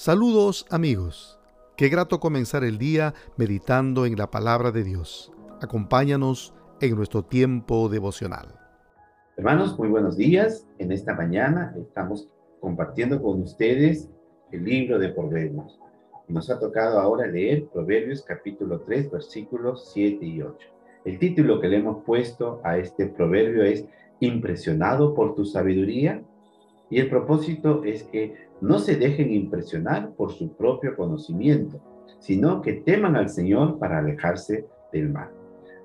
Saludos amigos. Qué grato comenzar el día meditando en la palabra de Dios. Acompáñanos en nuestro tiempo devocional. Hermanos, muy buenos días. En esta mañana estamos compartiendo con ustedes el libro de Proverbios. Nos ha tocado ahora leer Proverbios capítulo 3, versículos 7 y 8. El título que le hemos puesto a este proverbio es Impresionado por tu sabiduría. Y el propósito es que no se dejen impresionar por su propio conocimiento, sino que teman al Señor para alejarse del mal.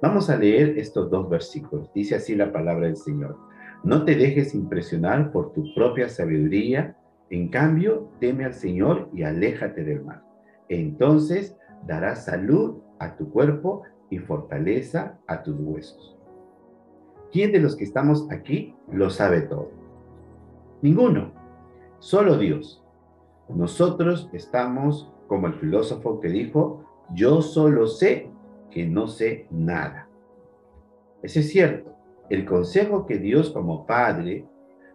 Vamos a leer estos dos versículos. Dice así la palabra del Señor. No te dejes impresionar por tu propia sabiduría, en cambio, teme al Señor y aléjate del mal. Entonces darás salud a tu cuerpo y fortaleza a tus huesos. ¿Quién de los que estamos aquí lo sabe todo? Ninguno. Solo Dios. Nosotros estamos como el filósofo que dijo, yo solo sé que no sé nada. Ese es cierto. El consejo que Dios como Padre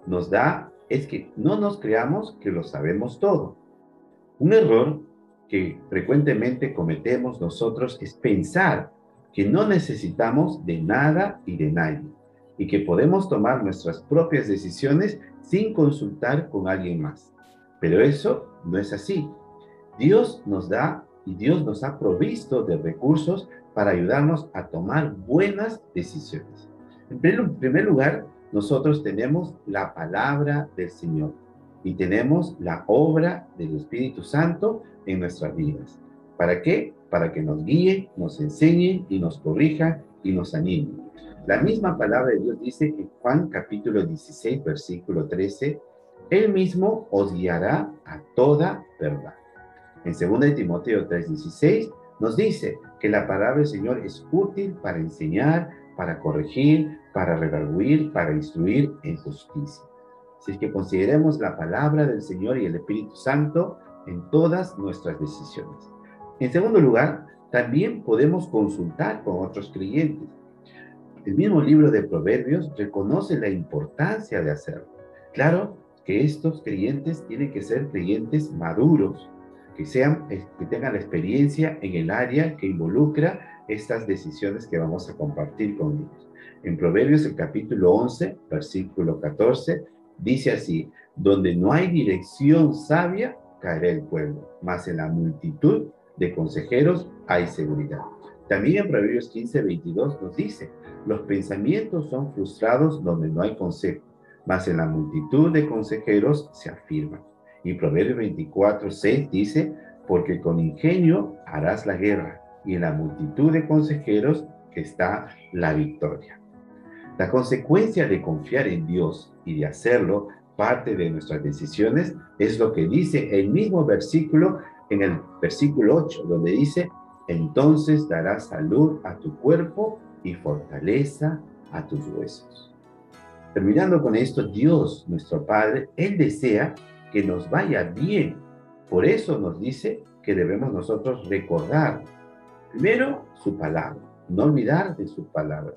nos da es que no nos creamos que lo sabemos todo. Un error que frecuentemente cometemos nosotros es pensar que no necesitamos de nada y de nadie y que podemos tomar nuestras propias decisiones sin consultar con alguien más. Pero eso no es así. Dios nos da y Dios nos ha provisto de recursos para ayudarnos a tomar buenas decisiones. En primer lugar, nosotros tenemos la palabra del Señor y tenemos la obra del Espíritu Santo en nuestras vidas. ¿Para qué? Para que nos guíe, nos enseñe y nos corrija y nos anime. La misma palabra de Dios dice en Juan capítulo 16, versículo 13, Él mismo os guiará a toda verdad. En 2 Timoteo 3:16 nos dice que la palabra del Señor es útil para enseñar, para corregir, para redarguir, para instruir en justicia. Así es que consideremos la palabra del Señor y el Espíritu Santo en todas nuestras decisiones. En segundo lugar, también podemos consultar con otros creyentes. El mismo libro de Proverbios reconoce la importancia de hacerlo. Claro que estos creyentes tienen que ser creyentes maduros, que, sean, eh, que tengan la experiencia en el área que involucra estas decisiones que vamos a compartir con ellos. En Proverbios el capítulo 11, versículo 14, dice así, donde no hay dirección sabia, caerá el pueblo, mas en la multitud de consejeros hay seguridad. También en Proverbios 15, 22 nos dice, los pensamientos son frustrados donde no hay consejo, mas en la multitud de consejeros se afirman. Y Proverbios 24, 6 dice, porque con ingenio harás la guerra, y en la multitud de consejeros está la victoria. La consecuencia de confiar en Dios y de hacerlo parte de nuestras decisiones es lo que dice el mismo versículo en el versículo 8, donde dice, entonces darás salud a tu cuerpo y fortaleza a tus huesos. Terminando con esto, Dios, nuestro Padre, Él desea que nos vaya bien. Por eso nos dice que debemos nosotros recordar, primero, su palabra, no olvidar de su palabra.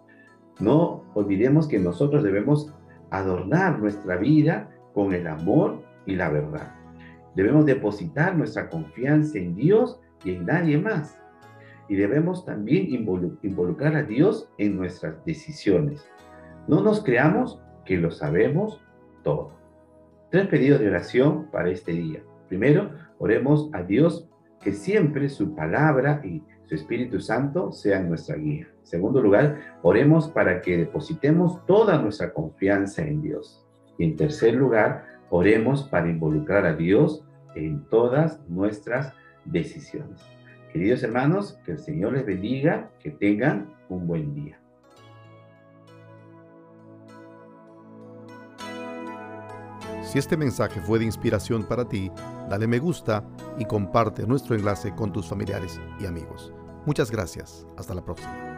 No olvidemos que nosotros debemos adornar nuestra vida con el amor y la verdad. Debemos depositar nuestra confianza en Dios y en nadie más y debemos también involucrar a Dios en nuestras decisiones. No nos creamos que lo sabemos todo. Tres pedidos de oración para este día. Primero, oremos a Dios que siempre su palabra y su Espíritu Santo sean nuestra guía. Segundo lugar, oremos para que depositemos toda nuestra confianza en Dios. Y en tercer lugar, oremos para involucrar a Dios en todas nuestras decisiones. Queridos hermanos, que el Señor les bendiga, que tengan un buen día. Si este mensaje fue de inspiración para ti, dale me gusta y comparte nuestro enlace con tus familiares y amigos. Muchas gracias. Hasta la próxima.